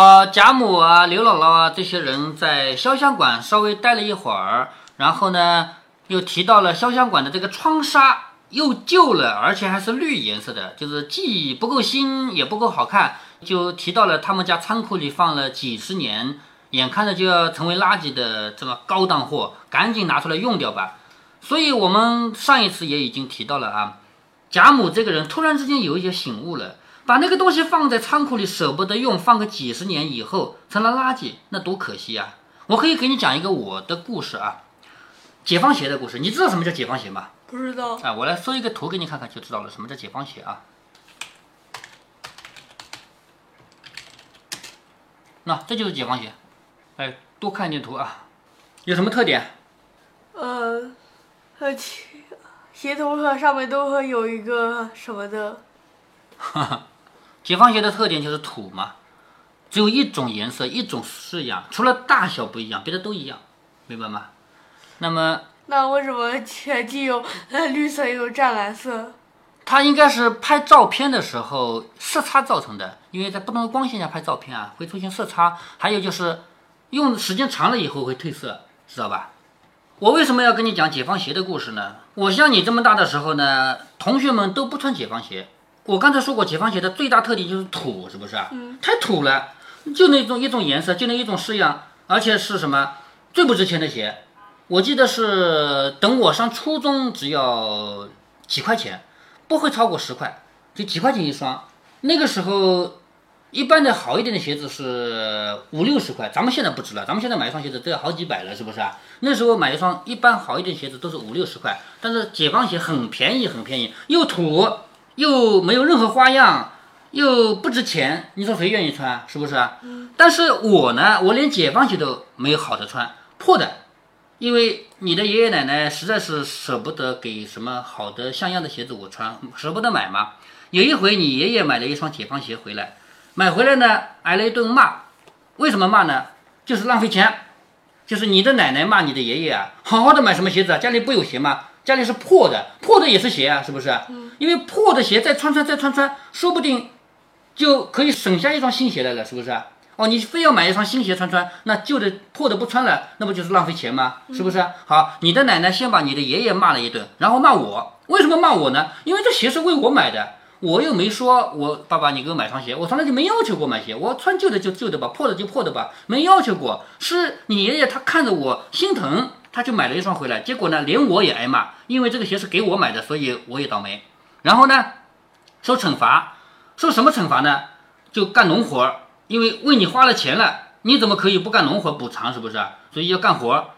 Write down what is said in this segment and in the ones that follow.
呃，贾母啊、刘姥姥啊这些人在潇湘馆稍微待了一会儿，然后呢，又提到了潇湘馆的这个窗纱又旧了，而且还是绿颜色的，就是既不够新也不够好看，就提到了他们家仓库里放了几十年，眼看着就要成为垃圾的这么高档货，赶紧拿出来用掉吧。所以我们上一次也已经提到了啊，贾母这个人突然之间有一些醒悟了。把那个东西放在仓库里舍不得用，放个几十年以后成了垃圾，那多可惜啊！我可以给你讲一个我的故事啊，解放鞋的故事。你知道什么叫解放鞋吗？不知道。啊，我来搜一个图给你看看就知道了，什么叫解放鞋啊？那这就是解放鞋。哎，多看一点图啊。有什么特点？呃，呃，鞋 鞋头上上面都会有一个什么的。哈哈。解放鞋的特点就是土嘛，只有一种颜色，一种式样，除了大小不一样，别的都一样，明白吗？那么，那为什么前既有绿色又有湛蓝色？它应该是拍照片的时候色差造成的，因为在不同的光线下拍照片啊，会出现色差。还有就是用时间长了以后会褪色，知道吧？我为什么要跟你讲解放鞋的故事呢？我像你这么大的时候呢，同学们都不穿解放鞋。我刚才说过，解放鞋的最大特点就是土，是不是啊？嗯。太土了，就那种一种颜色，就那一种式样，而且是什么最不值钱的鞋？我记得是等我上初中，只要几块钱，不会超过十块，就几块钱一双。那个时候，一般的好一点的鞋子是五六十块，咱们现在不值了，咱们现在买一双鞋子都要好几百了，是不是啊？那时候买一双一般好一点鞋子都是五六十块，但是解放鞋很便宜，很便宜，又土。又没有任何花样，又不值钱，你说谁愿意穿？是不是啊？但是我呢，我连解放鞋都没有好的穿，破的。因为你的爷爷奶奶实在是舍不得给什么好的像样的鞋子我穿，舍不得买嘛。有一回你爷爷买了一双解放鞋回来，买回来呢挨了一顿骂。为什么骂呢？就是浪费钱。就是你的奶奶骂你的爷爷啊，好好的买什么鞋子啊？家里不有鞋吗？家里是破的，破的也是鞋啊，是不是？因为破的鞋再穿穿再穿穿，说不定就可以省下一双新鞋来了，是不是？哦，你非要买一双新鞋穿穿，那旧的破的不穿了，那不就是浪费钱吗？是不是？好，你的奶奶先把你的爷爷骂了一顿，然后骂我。为什么骂我呢？因为这鞋是为我买的，我又没说我爸爸你给我买双鞋，我从来就没要求过买鞋，我穿旧的就旧的吧，破的就破的吧，没要求过。是你爷爷他看着我心疼。他就买了一双回来，结果呢，连我也挨骂，因为这个鞋是给我买的，所以我也倒霉。然后呢，受惩罚，受什么惩罚呢？就干农活，因为为你花了钱了，你怎么可以不干农活补偿？是不是？所以要干活。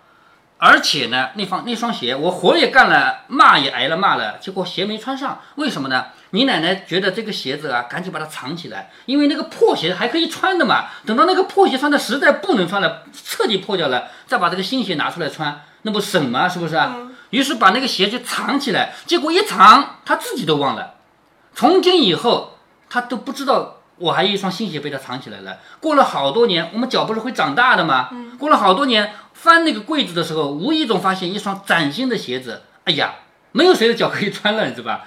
而且呢，那双那双鞋，我活也干了，骂也挨了骂了，结果鞋没穿上。为什么呢？你奶奶觉得这个鞋子啊，赶紧把它藏起来，因为那个破鞋还可以穿的嘛。等到那个破鞋穿的实在不能穿了，彻底破掉了，再把这个新鞋拿出来穿，那不省吗？是不是啊？于是把那个鞋就藏起来，结果一藏，他自己都忘了。从今以后，他都不知道我还有一双新鞋被他藏起来了。过了好多年，我们脚不是会长大的吗？过了好多年。翻那个柜子的时候，无意中发现一双崭新的鞋子。哎呀，没有谁的脚可以穿了，是吧？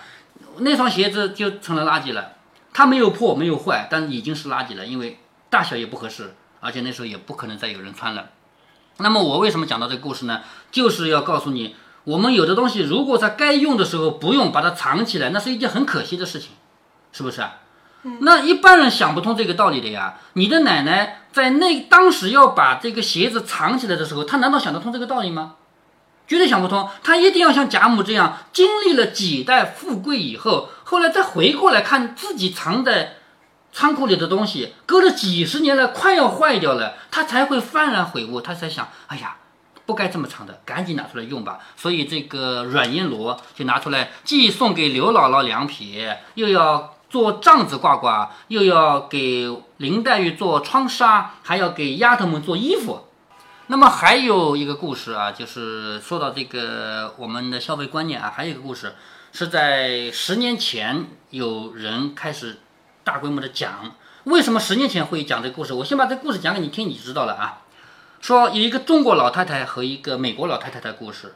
那双鞋子就成了垃圾了。它没有破，没有坏，但已经是垃圾了，因为大小也不合适，而且那时候也不可能再有人穿了。那么我为什么讲到这个故事呢？就是要告诉你，我们有的东西如果在该用的时候不用，把它藏起来，那是一件很可惜的事情，是不是啊？那一般人想不通这个道理的呀。你的奶奶在那当时要把这个鞋子藏起来的时候，她难道想得通这个道理吗？绝对想不通。她一定要像贾母这样，经历了几代富贵以后，后来再回过来看自己藏在仓库里的东西，搁了几十年了，快要坏掉了，她才会幡然悔悟，她才想：哎呀，不该这么长的，赶紧拿出来用吧。所以这个软银罗就拿出来，既送给刘姥姥两匹，又要。做帐子挂挂，又要给林黛玉做窗纱，还要给丫头们做衣服。那么还有一个故事啊，就是说到这个我们的消费观念啊，还有一个故事是在十年前有人开始大规模的讲。为什么十年前会讲这个故事？我先把这故事讲给你听，你知道了啊。说有一个中国老太太和一个美国老太太的故事。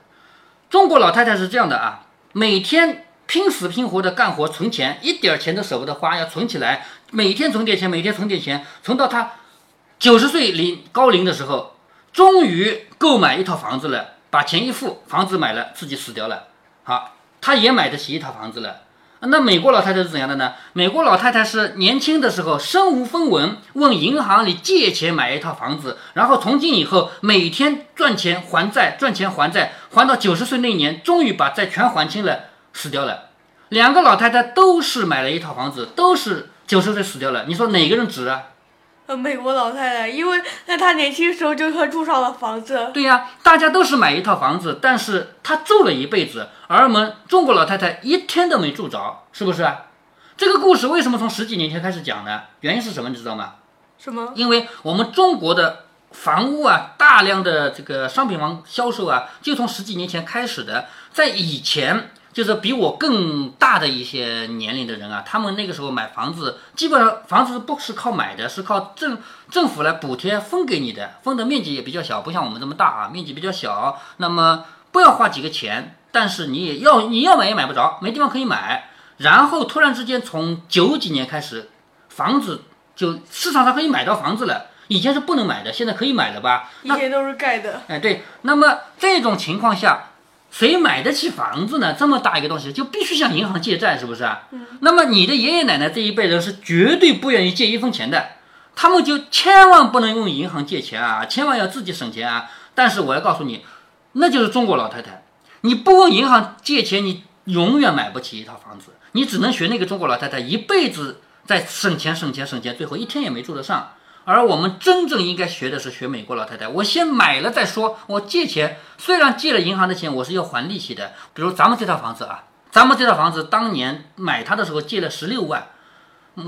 中国老太太是这样的啊，每天。拼死拼活的干活存钱，一点钱都舍不得花，要存起来，每天存点钱，每天存点钱，存到她九十岁龄高龄的时候，终于购买一套房子了，把钱一付，房子买了，自己死掉了。好，他也买得起一套房子了。那美国老太太是怎样的呢？美国老太太是年轻的时候身无分文，问银行里借钱买一套房子，然后从今以后每天赚钱还债，赚钱还债，还到九十岁那年，终于把债全还清了，死掉了。两个老太太都是买了一套房子，都是九十岁死掉了。你说哪个人值啊？呃，美国老太太，因为在她年轻时候就和住上了房子。对呀，大家都是买一套房子，但是她住了一辈子，而我们中国老太太一天都没住着，是不是？这个故事为什么从十几年前开始讲呢？原因是什么？你知道吗？什么？因为我们中国的房屋啊，大量的这个商品房销售啊，就从十几年前开始的，在以前。就是比我更大的一些年龄的人啊，他们那个时候买房子，基本上房子不是靠买的，是靠政政府来补贴分给你的，分的面积也比较小，不像我们这么大啊，面积比较小。那么不要花几个钱，但是你也要你要买也买不着，没地方可以买。然后突然之间从九几年开始，房子就市场上可以买到房子了，以前是不能买的，现在可以买了吧？以前都是盖的。哎，对。那么这种情况下。谁买得起房子呢？这么大一个东西，就必须向银行借债，是不是啊？嗯。那么你的爷爷奶奶这一辈人是绝对不愿意借一分钱的，他们就千万不能用银行借钱啊，千万要自己省钱啊。但是我要告诉你，那就是中国老太太，你不问银行借钱，你永远买不起一套房子，你只能学那个中国老太太，一辈子在省钱、省钱、省钱，最后一天也没住得上。而我们真正应该学的是学美国老太太，我先买了再说。我借钱，虽然借了银行的钱，我是要还利息的。比如咱们这套房子啊，咱们这套房子当年买它的时候借了十六万，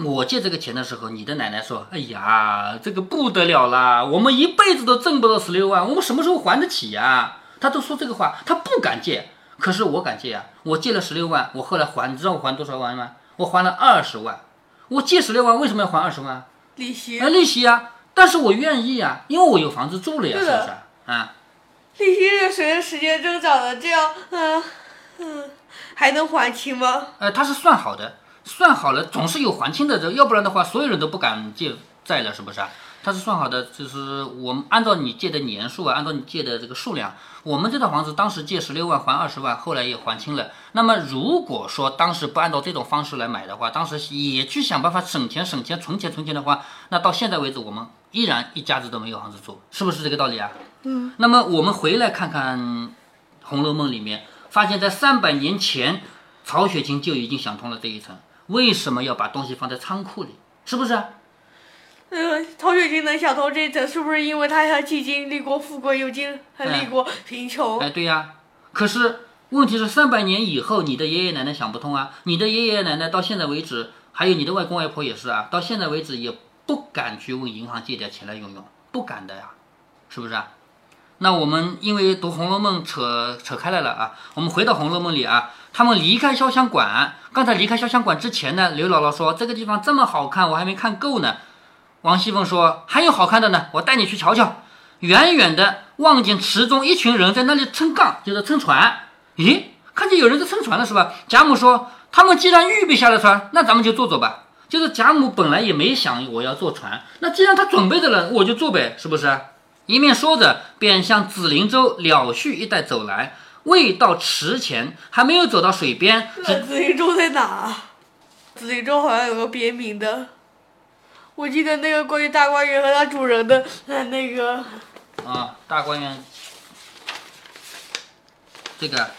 我借这个钱的时候，你的奶奶说：“哎呀，这个不得了啦，我们一辈子都挣不到十六万，我们什么时候还得起呀？”他都说这个话，他不敢借，可是我敢借啊！我借了十六万，我后来还，你知道我还多少万吗？我还了二十万。我借十六万，为什么要还二十万？利息啊，利息啊！但是我愿意啊，因为我有房子住了呀，是不是？啊，利息是随着时间增长的，这样，嗯嗯，还能还清吗？呃，它是算好的，算好了总是有还清的，这要不然的话，所有人都不敢借债了，是不是啊？它是算好的，就是我们按照你借的年数啊，按照你借的这个数量，我们这套房子当时借十六万还二十万，后来也还清了。那么如果说当时不按照这种方式来买的话，当时也去想办法省钱省钱存钱存钱的话，那到现在为止我们依然一家子都没有房子住，是不是这个道理啊？嗯。那么我们回来看看《红楼梦》里面，发现，在三百年前，曹雪芹就已经想通了这一层，为什么要把东西放在仓库里？是不是？呃，曹雪芹能想通这层，是不是因为他还既经历过富贵，又经历过贫穷？哎，对呀。可是问题是，三百年以后，你的爷爷奶奶想不通啊！你的爷爷奶奶到现在为止，还有你的外公外婆也是啊，到现在为止也不敢去问银行借点钱来用用，不敢的呀，是不是啊？那我们因为读《红楼梦》扯扯开来了啊，我们回到《红楼梦》里啊，他们离开潇湘馆，刚才离开潇湘馆之前呢，刘姥姥说这个地方这么好看，我还没看够呢。王熙凤说：“还有好看的呢，我带你去瞧瞧。”远远的望见池中一群人在那里撑杠，就是撑船。咦，看见有人在撑船了，是吧？贾母说：“他们既然预备下了船，那咱们就坐坐吧。”就是贾母本来也没想我要坐船，那既然他准备的了，我就坐呗，是不是？一面说着，便向紫菱洲了絮一带走来。未到池前，还没有走到水边。紫菱洲在哪？紫菱洲好像有个别名的。我记得那个关于大观园和它主人的那个。啊，大观园，这个。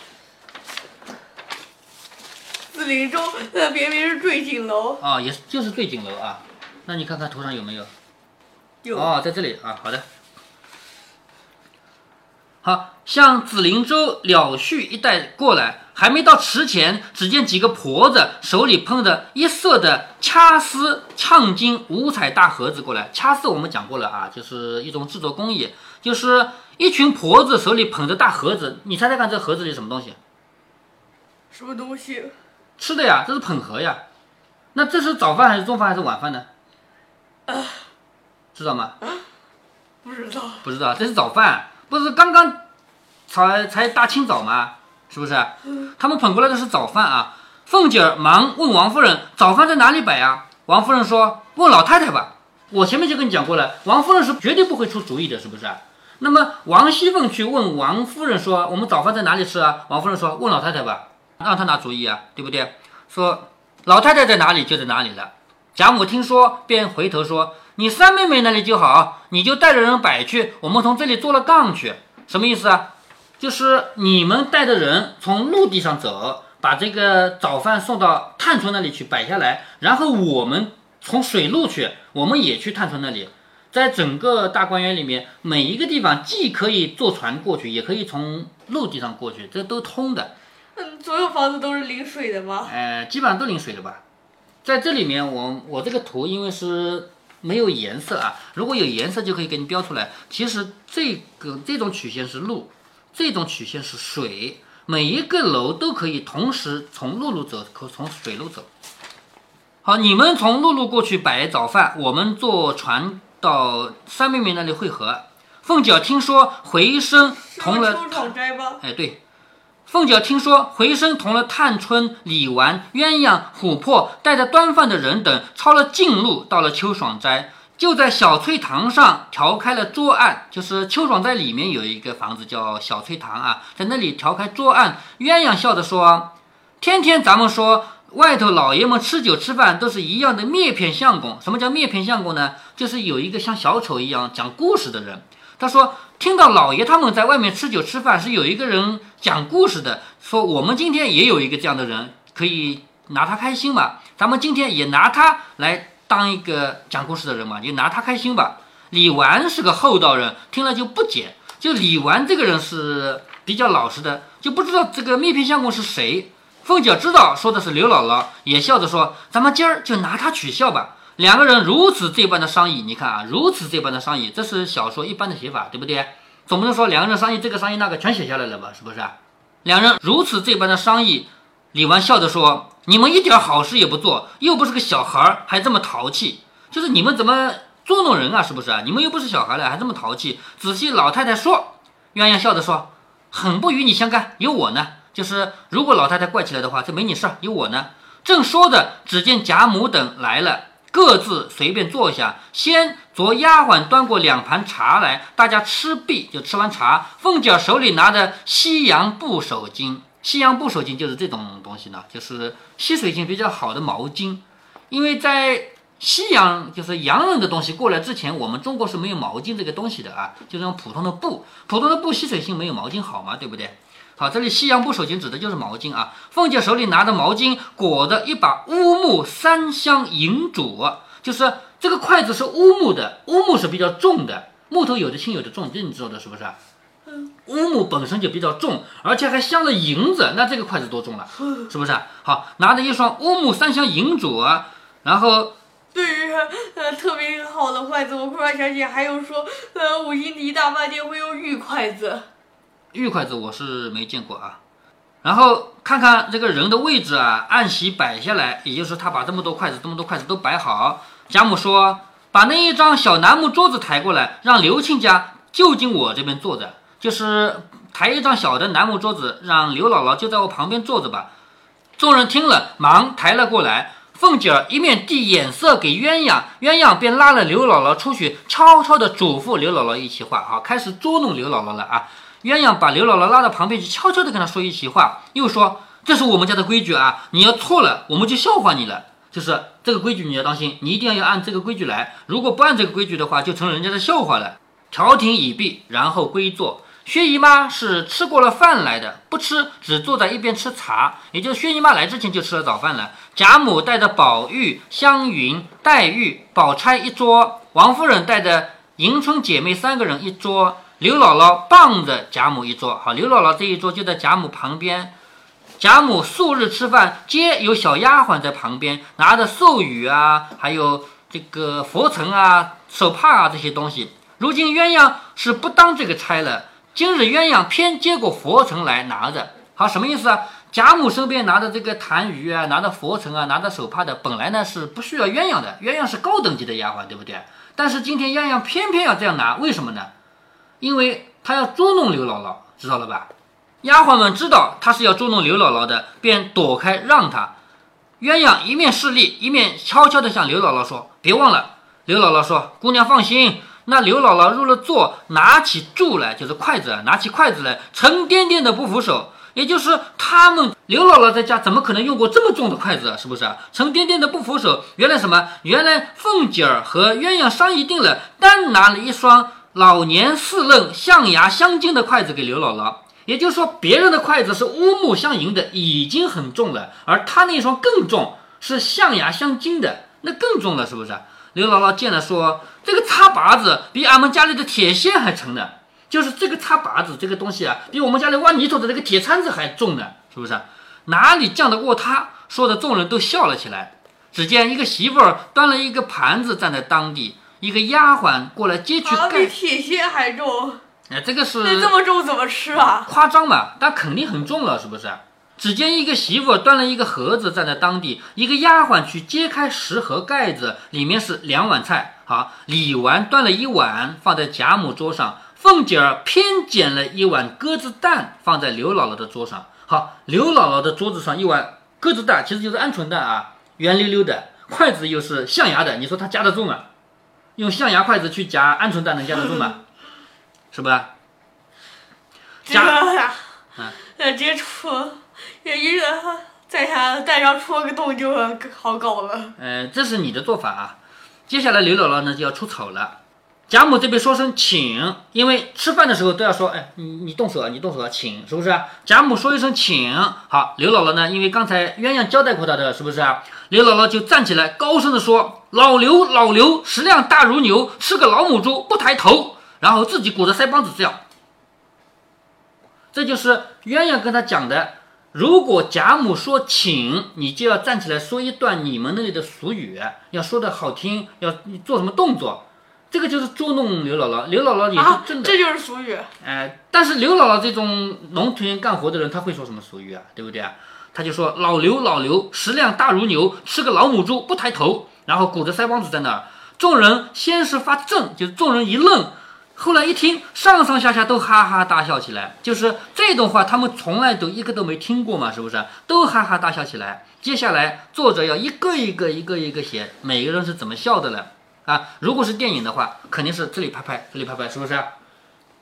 紫菱洲，那别名是坠锦楼。啊，也是，就是坠锦楼啊。那你看看图上有没有？有。哦，在这里啊，好的。好，像紫菱洲了絮一带过来。还没到池前，只见几个婆子手里捧着一色的掐丝唱金五彩大盒子过来。掐丝我们讲过了啊，就是一种制作工艺，就是一群婆子手里捧着大盒子。你猜猜看，这盒子里什么东西？什么东西？吃的呀，这是捧盒呀。那这是早饭还是中饭还是晚饭呢？啊知道吗？不知道。不知道，这是早饭，不是刚刚才才大清早吗？是不是？他们捧过来的是早饭啊！凤姐儿忙问王夫人：“早饭在哪里摆啊？”王夫人说：“问老太太吧。”我前面就跟你讲过了，王夫人是绝对不会出主意的，是不是？那么王熙凤去问王夫人说：“我们早饭在哪里吃啊？”王夫人说：“问老太太吧，让她拿主意啊，对不对？”说老太太在哪里就在哪里了。贾母听说，便回头说：“你三妹妹那里就好，你就带着人摆去，我们从这里坐了杠去，什么意思啊？就是你们带着人从陆地上走，把这个早饭送到探春那里去摆下来，然后我们从水路去，我们也去探春那里。”在整个大观园里面，每一个地方既可以坐船过去，也可以从陆地上过去，这都通的。嗯，所有房子都是临水的吗？呃，基本上都临水的吧。在这里面，我我这个图因为是没有颜色啊，如果有颜色就可以给你标出来。其实这个这种曲线是陆，这种曲线是水，每一个楼都可以同时从陆路走，可从水路走。好，你们从陆路过去摆早饭，我们坐船。到三妹妹那里汇合，凤姐听说回声同了，哎对，凤姐听说回声同了探春、李纨、鸳鸯、琥珀带着端饭的人等，抄了近路到了秋爽斋，就在小翠堂上调开了桌案，就是秋爽在里面有一个房子叫小翠堂啊，在那里调开桌案。鸳鸯笑着说：“天天咱们说。”外头老爷们吃酒吃饭都是一样的灭片相公。什么叫灭片相公呢？就是有一个像小丑一样讲故事的人。他说听到老爷他们在外面吃酒吃饭，是有一个人讲故事的。说我们今天也有一个这样的人，可以拿他开心嘛？咱们今天也拿他来当一个讲故事的人嘛？就拿他开心吧。李纨是个厚道人，听了就不解。就李纨这个人是比较老实的，就不知道这个灭片相公是谁。凤姐知道说的是刘姥姥，也笑着说：“咱们今儿就拿他取笑吧。”两个人如此这般的商议，你看啊，如此这般的商议，这是小说一般的写法，对不对？总不能说两个人商议这个商议那个全写下来了吧？是不是？两人如此这般的商议，李纨笑着说：“你们一点好事也不做，又不是个小孩儿，还这么淘气，就是你们怎么捉弄人啊？是不是啊？你们又不是小孩了，还这么淘气。”仔细老太太说，鸳鸯笑着说：“很不与你相干，有我呢。”就是如果老太太怪起来的话，这没你事，有我呢。正说着，只见贾母等来了，各自随便坐下。先着丫鬟端过两盘茶来，大家吃毕就吃完茶。凤姐手里拿着西洋布手巾，西洋布手巾就是这种东西呢，就是吸水性比较好的毛巾。因为在西洋就是洋人的东西过来之前，我们中国是没有毛巾这个东西的啊，就这种普通的布，普通的布吸水性没有毛巾好嘛，对不对？好，这里西洋布手巾指的就是毛巾啊。凤姐手里拿着毛巾，裹着一把乌木三香银箸，就是这个筷子是乌木的，乌木是比较重的，木头有的轻有的重，这你知道的是不是？嗯，乌木本身就比较重，而且还镶了银子，那这个筷子多重了？是不是？好，拿着一双乌木三香银箸，然后对于呃特别好的筷子，我突然想起还有说，呃五星级大饭店会用玉筷子。玉筷子我是没见过啊，然后看看这个人的位置啊，按席摆下来，也就是他把这么多筷子，这么多筷子都摆好。贾母说：“把那一张小楠木桌子抬过来，让刘亲家就近我这边坐着，就是抬一张小的楠木桌子，让刘姥姥就在我旁边坐着吧。”众人听了，忙抬了过来。凤姐儿一面递眼色给鸳鸯，鸳鸯便拉了刘姥姥出去，悄悄地嘱咐刘姥姥一席话，啊，开始捉弄刘姥姥了啊。鸳鸯把刘姥姥拉到旁边去，悄悄地跟她说一席话，又说：“这是我们家的规矩啊，你要错了，我们就笑话你了。就是这个规矩，你要当心，你一定要按这个规矩来。如果不按这个规矩的话，就成人家的笑话了。”调停已毕，然后归坐。薛姨妈是吃过了饭来的，不吃，只坐在一边吃茶。也就是薛姨妈来之前就吃了早饭了。贾母带着宝玉、湘云、黛玉、宝钗一桌，王夫人带着迎春姐妹三个人一桌。刘姥姥傍着贾母一桌，好，刘姥姥这一桌就在贾母旁边。贾母素日吃饭，皆有小丫鬟在旁边拿着寿语啊，还有这个佛尘啊、手帕啊这些东西。如今鸳鸯是不当这个差了，今日鸳鸯偏接过佛尘来拿着，好，什么意思啊？贾母身边拿着这个痰盂啊，拿着佛尘啊，拿着手帕的，本来呢是不需要鸳鸯的，鸳鸯是高等级的丫鬟，对不对？但是今天鸳鸯偏偏要这样拿，为什么呢？因为她要捉弄刘姥姥，知道了吧？丫鬟们知道她是要捉弄刘姥姥的，便躲开让她。鸳鸯一面示例，一面悄悄地向刘姥姥说：“别忘了，刘姥姥说：“姑娘放心。”那刘姥姥入了座，拿起箸来，就是筷子，拿起筷子来，沉甸甸的不扶手。也就是他们刘姥姥在家怎么可能用过这么重的筷子啊？是不是？沉甸甸的不扶手。原来什么？原来凤姐儿和鸳鸯商议定了，单拿了一双老年四愣、象牙镶金的筷子给刘姥姥。也就是说，别人的筷子是乌木镶银的，已经很重了，而他那双更重，是象牙镶金的，那更重了，是不是？刘姥姥见了说：“这个擦把子比俺们家里的铁线还沉呢，就是这个擦把子这个东西啊，比我们家里挖泥土的那个铁铲子还重呢，是不是？哪里犟得过他？”说的众人都笑了起来。只见一个媳妇儿端了一个盘子站在当地，一个丫鬟过来接去盖。比铁线还重。哎，这个是那这么重怎么吃啊？夸张嘛，但肯定很重了，是不是？只见一个媳妇端了一个盒子站在当地，一个丫鬟去揭开食盒盖子，里面是两碗菜。好，李纨端了一碗放在贾母桌上，凤姐儿偏捡了一碗鸽子蛋放在刘姥姥的桌上。好，刘姥姥的桌子上一碗鸽子蛋，其实就是鹌鹑蛋啊，圆溜溜的，筷子又是象牙的，你说它夹得住吗？用象牙筷子去夹鹌鹑蛋能夹得住吗？是不是？夹啊，嗯，接触。也一人在他蛋上戳个洞就好搞了。呃，这是你的做法啊。接下来刘姥姥呢就要出丑了。贾母这边说声请，因为吃饭的时候都要说，哎，你你动手啊，你动手啊，请，是不是？贾母说一声请，好，刘姥姥呢，因为刚才鸳鸯交代过她的，是不是？刘姥姥就站起来，高声的说：“老刘，老刘，食量大如牛，是个老母猪，不抬头。”然后自己鼓着腮帮子这样。这就是鸳鸯跟他讲的。如果贾母说请，你就要站起来说一段你们那里的俗语，要说的好听，要你做什么动作，这个就是捉弄刘姥姥。刘姥姥也是真的，这就是俗语。哎，但是刘姥姥这种农村干活的人，他会说什么俗语啊？对不对啊？他就说老刘老刘食量大如牛，吃个老母猪不抬头，然后鼓着腮帮子在那儿。众人先是发怔，就是众人一愣。后来一听，上上下下都哈哈大笑起来。就是这种话，他们从来都一个都没听过嘛，是不是？都哈哈大笑起来。接下来，作者要一个一个、一个一个写，每个人是怎么笑的了啊？如果是电影的话，肯定是这里拍拍，这里拍拍，是不是？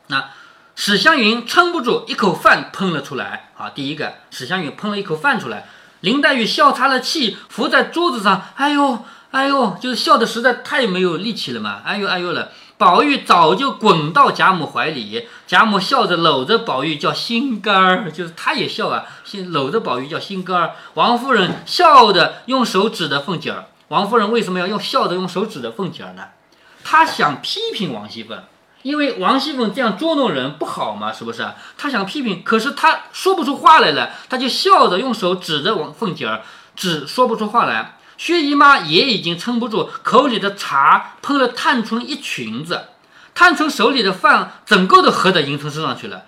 那史湘云撑不住，一口饭喷了出来。好，第一个，史湘云喷了一口饭出来。林黛玉笑岔了气，伏在桌子上，哎呦，哎呦，就是笑的实在太没有力气了嘛，哎呦，哎呦了。宝玉早就滚到贾母怀里，贾母笑着搂着宝玉叫心肝儿，就是他也笑啊，心搂着宝玉叫心肝儿。王夫人笑着用手指着凤姐儿，王夫人为什么要用笑着用手指着凤姐儿呢？她想批评王熙凤，因为王熙凤这样捉弄人不好嘛，是不是？她想批评，可是她说不出话来了，她就笑着用手指着王凤姐儿，只说不出话来。薛姨妈也已经撑不住，口里的茶喷了探春一裙子，探春手里的饭整个都喝到迎春身上去了。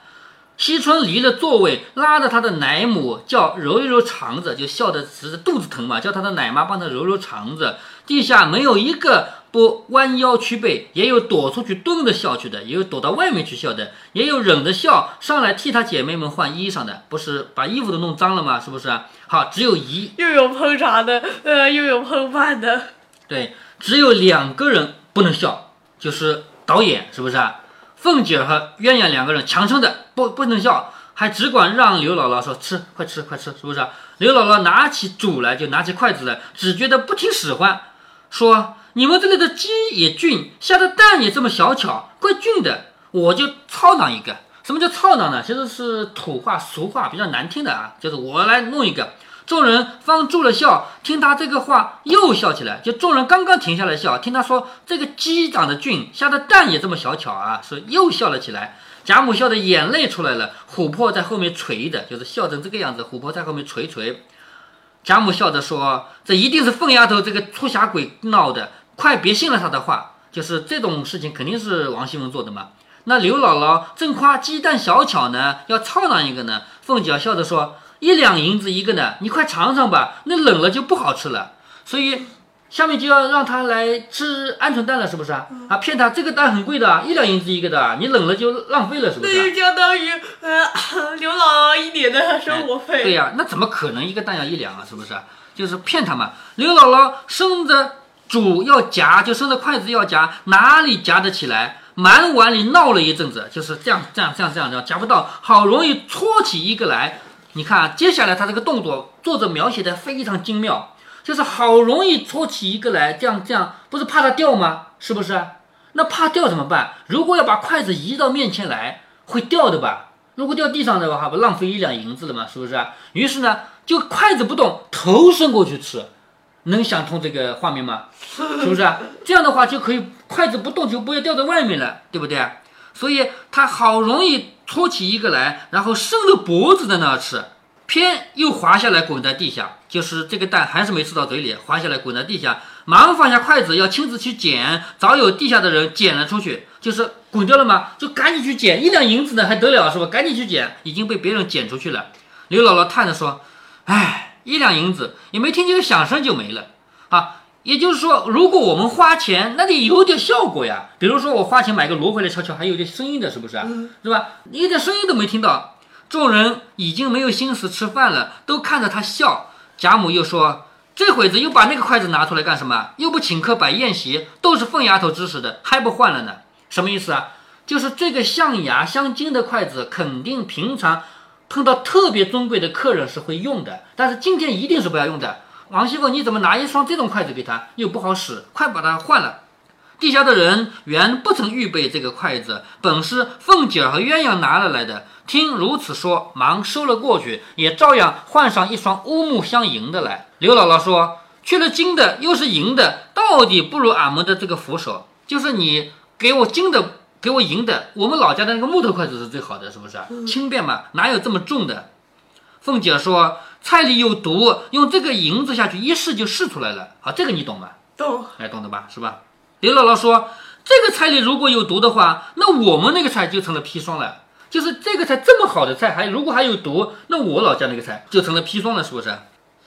惜春离了座位，拉着她的奶母叫揉一揉肠子，就笑得直肚子疼嘛，叫她的奶妈帮她揉揉肠子。地下没有一个不弯腰屈背，也有躲出去蹲着笑去的，也有躲到外面去笑的，也有忍着笑上来替她姐妹们换衣裳的，不是把衣服都弄脏了吗？是不是？好，只有一又有烹茶的，呃，又有烹饭的，对，只有两个人不能笑，就是导演，是不是啊？凤姐和鸳鸯两个人强撑着不不能笑，还只管让刘姥姥说吃，快吃快吃，是不是？刘姥姥拿起箸来就拿起筷子来，只觉得不听使唤，说你们这里的鸡也俊，下的蛋也这么小巧，怪俊的，我就操囊一个。什么叫操囊呢？其实是土话俗话，比较难听的啊，就是我来弄一个。众人方住了笑，听他这个话又笑起来。就众人刚刚停下来笑，听他说这个鸡长得俊，下的蛋也这么小巧啊，是又笑了起来。贾母笑的眼泪出来了，琥珀在后面垂的，就是笑成这个样子，琥珀在后面垂垂。贾母笑着说：“这一定是凤丫头这个出侠鬼闹的，快别信了他的话，就是这种事情肯定是王熙凤做的嘛。”那刘姥姥正夸鸡蛋小巧呢，要操囊一个呢。凤姐笑着说：“一两银子一个呢，你快尝尝吧。那冷了就不好吃了。所以下面就要让他来吃鹌鹑蛋了，是不是啊？啊，骗他这个蛋很贵的，一两银子一个的，你冷了就浪费了，是不是？那就相当于呃 刘姥姥一年的生活费。对呀，那怎么可能一个蛋要一两啊？是不是？就是骗他嘛。刘姥姥生着。主要夹，就伸着筷子要夹，哪里夹得起来？满碗里闹了一阵子，就是这样这样这样这样这样夹不到，好容易搓起一个来。你看，接下来他这个动作，作者描写的非常精妙，就是好容易搓起一个来，这样这样，不是怕它掉吗？是不是？那怕掉怎么办？如果要把筷子移到面前来，会掉的吧？如果掉地上的话，不浪费一两银子了吗？是不是？于是呢，就筷子不动，头伸过去吃。能想通这个画面吗？是不是？这样的话就可以筷子不动，就不会掉在外面了，对不对？所以他好容易搓起一个来，然后伸着脖子在那吃，偏又滑下来滚在地下，就是这个蛋还是没吃到嘴里，滑下来滚在地下，忙放下筷子要亲自去捡，早有地下的人捡了出去，就是滚掉了吗？就赶紧去捡，一两银子呢还得了是吧？赶紧去捡，已经被别人捡出去了。刘姥姥叹着说：“唉。”一两银子也没听见个响声就没了啊！也就是说，如果我们花钱，那得有点效果呀。比如说，我花钱买个锣回来敲敲，还有点声音的，是不是啊？是吧？一点声音都没听到。众人已经没有心思吃饭了，都看着他笑。贾母又说：“这会子又把那个筷子拿出来干什么？又不请客摆宴席，都是凤丫头指使的，还不换了呢？什么意思啊？就是这个象牙镶金的筷子，肯定平常。”碰到特别尊贵的客人是会用的，但是今天一定是不要用的。王熙凤，你怎么拿一双这种筷子给他，又不好使，快把它换了。地下的人原不曾预备这个筷子，本是凤姐儿和鸳鸯拿了来的。听如此说，忙收了过去，也照样换上一双乌木镶银的来。刘姥姥说：“去了金的，又是银的，到底不如俺们的这个扶手。就是你给我金的。”给我银的，我们老家的那个木头筷子是最好的，是不是？轻便嘛，哪有这么重的？凤姐说菜里有毒，用这个银子下去一试就试出来了。好，这个你懂吗？懂，哎，懂的吧？是吧？刘姥姥说这个菜里如果有毒的话，那我们那个菜就成了砒霜了。就是这个菜这么好的菜，还如果还有毒，那我老家那个菜就成了砒霜了，是不是？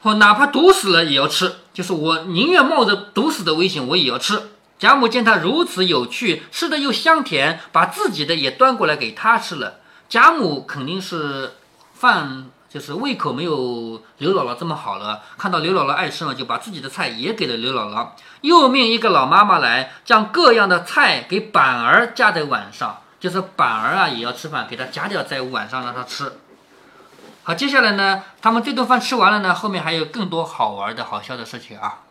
哦，哪怕毒死了也要吃，就是我宁愿冒着毒死的危险，我也要吃。贾母见他如此有趣，吃的又香甜，把自己的也端过来给他吃了。贾母肯定是饭就是胃口没有刘姥姥这么好了，看到刘姥姥爱吃嘛，就把自己的菜也给了刘姥姥。又命一个老妈妈来，将各样的菜给板儿夹在碗上，就是板儿啊也要吃饭，给他夹掉在碗上让他吃。好，接下来呢，他们这顿饭吃完了呢，后面还有更多好玩的好笑的事情啊。